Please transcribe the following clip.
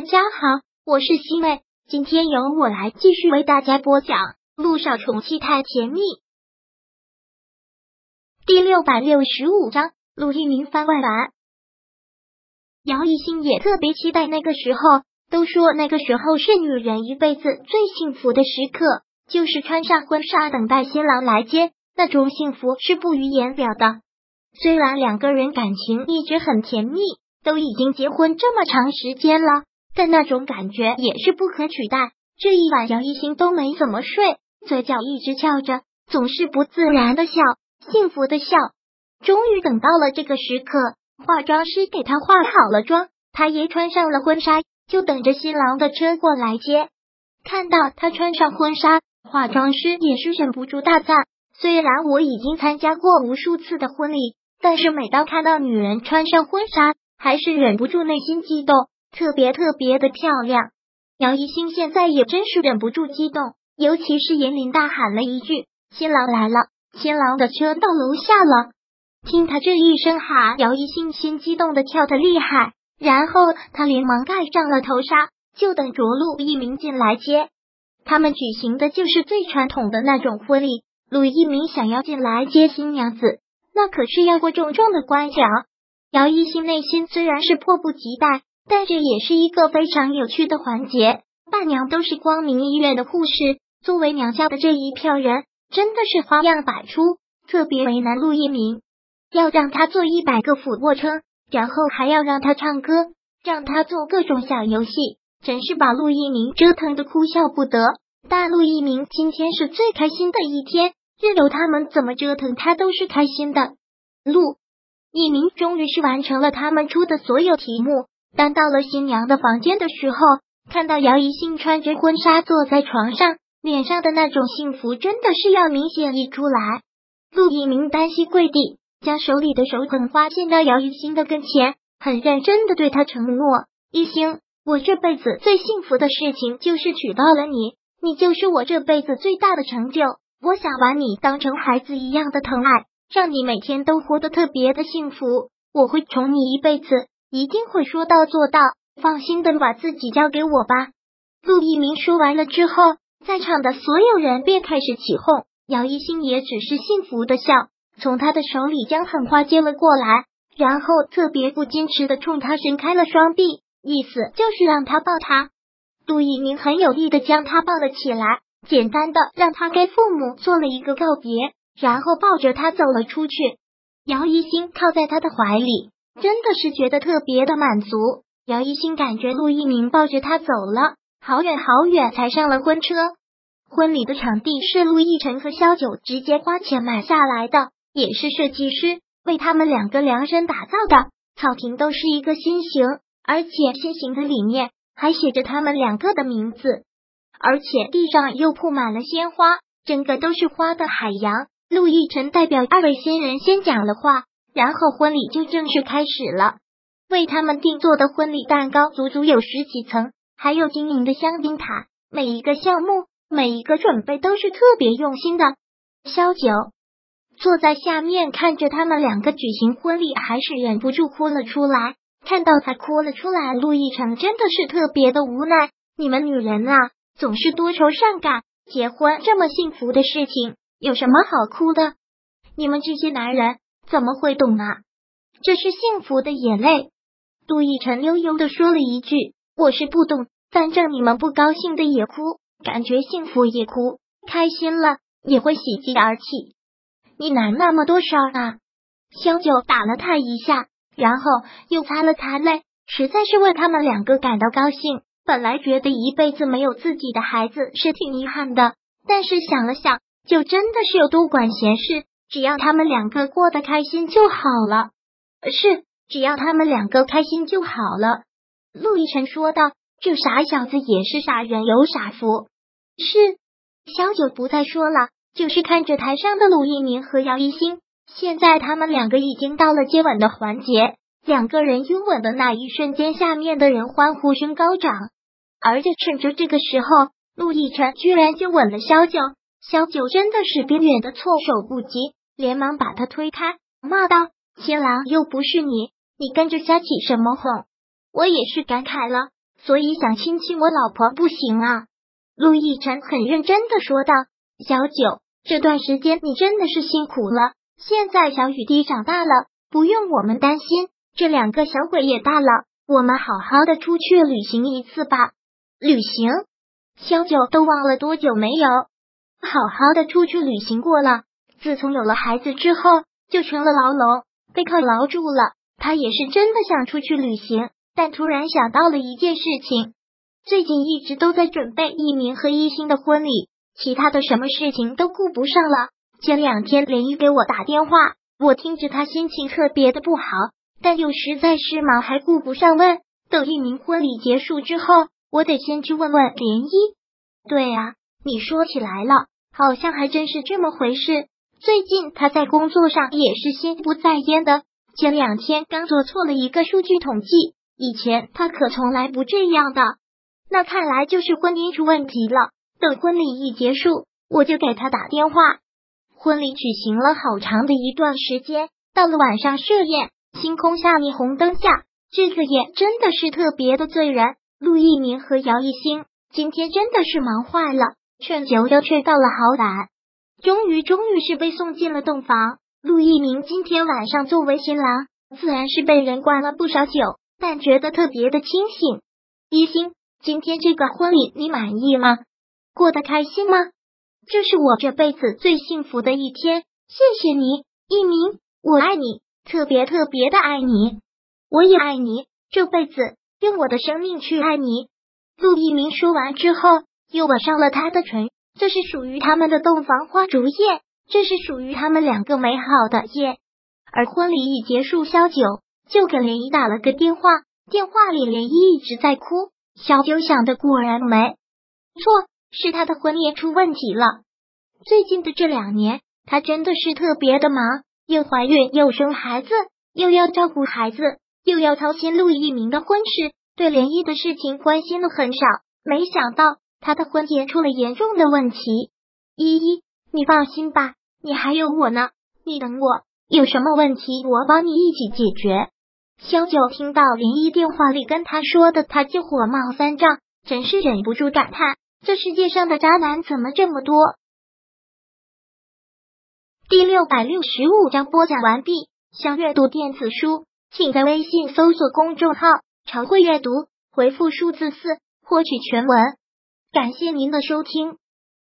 大家好，我是西妹，今天由我来继续为大家播讲《陆少宠妻太甜蜜》第六百六十五章。陆一鸣番外版，姚一兴也特别期待那个时候。都说那个时候是女人一辈子最幸福的时刻，就是穿上婚纱等待新郎来接，那种幸福是不语言表的。虽然两个人感情一直很甜蜜，都已经结婚这么长时间了，但那种感觉也是不可取代。这一晚，杨一兴都没怎么睡，嘴角一直翘着，总是不自然的笑，幸福的笑。终于等到了这个时刻，化妆师给他化好了妆，他也穿上了婚纱，就等着新郎的车过来接。看到他穿上婚纱，化妆师也是忍不住大赞。虽然我已经参加过无数次的婚礼，但是每当看到女人穿上婚纱，还是忍不住内心激动，特别特别的漂亮。姚一兴现在也真是忍不住激动，尤其是严林大喊了一句：“新郎来了！”新郎的车到楼下了。听他这一声喊，姚一兴心激动的跳得厉害，然后他连忙盖上了头纱，就等着陆一鸣进来接。他们举行的就是最传统的那种婚礼，陆一鸣想要进来接新娘子，那可是要过重重的关卡。姚一兴内心虽然是迫不及待，但这也是一个非常有趣的环节。伴娘都是光明医院的护士，作为娘家的这一票人，真的是花样百出，特别为难陆一鸣。要让他做一百个俯卧撑，然后还要让他唱歌，让他做各种小游戏，真是把陆一鸣折腾的哭笑不得。但陆一鸣今天是最开心的一天，任由他们怎么折腾，他都是开心的。陆一鸣终于是完成了他们出的所有题目。当到了新娘的房间的时候，看到姚一兴穿着婚纱坐在床上，脸上的那种幸福真的是要明显溢出来。陆一鸣单膝跪地。将手里的手捧花献到姚一兴的跟前，很认真的对他承诺：“一星，我这辈子最幸福的事情就是娶到了你，你就是我这辈子最大的成就。我想把你当成孩子一样的疼爱，让你每天都活得特别的幸福。我会宠你一辈子，一定会说到做到。放心的把自己交给我吧。”陆一鸣说完了之后，在场的所有人便开始起哄，姚一星也只是幸福的笑。从他的手里将狠话接了过来，然后特别不矜持的冲他伸开了双臂，意思就是让他抱他。杜一鸣很有力的将他抱了起来，简单的让他跟父母做了一个告别，然后抱着他走了出去。姚一星靠在他的怀里，真的是觉得特别的满足。姚一新感觉陆一鸣抱着他走了好远好远，才上了婚车。婚礼的场地是陆亦辰和萧九直接花钱买下来的。也是设计师为他们两个量身打造的，草坪都是一个心形，而且心形的里面还写着他们两个的名字，而且地上又铺满了鲜花，整个都是花的海洋。陆亦辰代表二位新人先讲了话，然后婚礼就正式开始了。为他们定做的婚礼蛋糕足足有十几层，还有晶莹的香槟塔，每一个项目、每一个准备都是特别用心的。萧九。坐在下面看着他们两个举行婚礼，还是忍不住哭了出来。看到他哭了出来，陆亦辰真的是特别的无奈。你们女人啊，总是多愁善感。结婚这么幸福的事情，有什么好哭的？你们这些男人怎么会懂啊？这是幸福的眼泪。杜奕辰悠悠的说了一句：“我是不懂，反正你们不高兴的也哭，感觉幸福也哭，开心了也会喜极而泣。”你哪那么多事儿啊？萧九打了他一下，然后又擦了擦泪，实在是为他们两个感到高兴。本来觉得一辈子没有自己的孩子是挺遗憾的，但是想了想，就真的是有多管闲事，只要他们两个过得开心就好了。是，只要他们两个开心就好了。陆亦辰说道：“这傻小子也是傻人有傻福。”是，萧九不再说了。就是看着台上的陆一鸣和姚一星，现在他们两个已经到了接吻的环节，两个人拥吻的那一瞬间，下面的人欢呼声高涨。而就趁着这个时候，陆亦辰居然就吻了萧九，萧九真的是边远的措手不及，连忙把他推开，骂道：“新郎又不是你，你跟着瞎起什么哄？”我也是感慨了，所以想亲亲我老婆不行啊。陆亦辰很认真的说道：“小九，这段时间你真的是辛苦了。现在小雨滴长大了，不用我们担心。这两个小鬼也大了，我们好好的出去旅行一次吧。旅行？小九都忘了多久没有好好的出去旅行过了。自从有了孩子之后，就成了牢笼，被铐牢住了。他也是真的想出去旅行，但突然想到了一件事情。”最近一直都在准备一鸣和一星的婚礼，其他的什么事情都顾不上了。前两天连一给我打电话，我听着他心情特别的不好，但又实在是忙，还顾不上问。等一鸣婚礼结束之后，我得先去问问连一。对啊，你说起来了，好像还真是这么回事。最近他在工作上也是心不在焉的，前两天刚做错了一个数据统计，以前他可从来不这样的。那看来就是婚姻出问题了。等婚礼一结束，我就给他打电话。婚礼举行了好长的一段时间，到了晚上设宴，星空下霓虹灯下，这个宴真的是特别的醉人。陆一鸣和姚一星今天真的是忙坏了，劝酒都劝到了好晚，终于终于是被送进了洞房。陆一鸣今天晚上作为新郎，自然是被人灌了不少酒，但觉得特别的清醒。一星。今天这个婚礼你满意吗？过得开心吗？这是我这辈子最幸福的一天，谢谢你，一鸣，我爱你，特别特别的爱你，我也爱你，这辈子用我的生命去爱你。陆一鸣说完之后，又吻上了他的唇，这是属于他们的洞房花烛夜，这是属于他们两个美好的夜。而婚礼一结束，萧九就给涟漪打了个电话，电话里涟漪一直在哭。萧九想的果然没错，是他的婚礼出问题了。最近的这两年，他真的是特别的忙，又怀孕又生孩子，又要照顾孩子，又要操心陆一鸣的婚事，对联谊的事情关心的很少。没想到他的婚结出了严重的问题。依依，你放心吧，你还有我呢，你等我，有什么问题我帮你一起解决。萧九听到林一电话里跟他说的，他就火冒三丈，真是忍不住感叹：这世界上的渣男怎么这么多？第六百六十五章播讲完毕。想阅读电子书，请在微信搜索公众号“常会阅读”，回复数字四获取全文。感谢您的收听。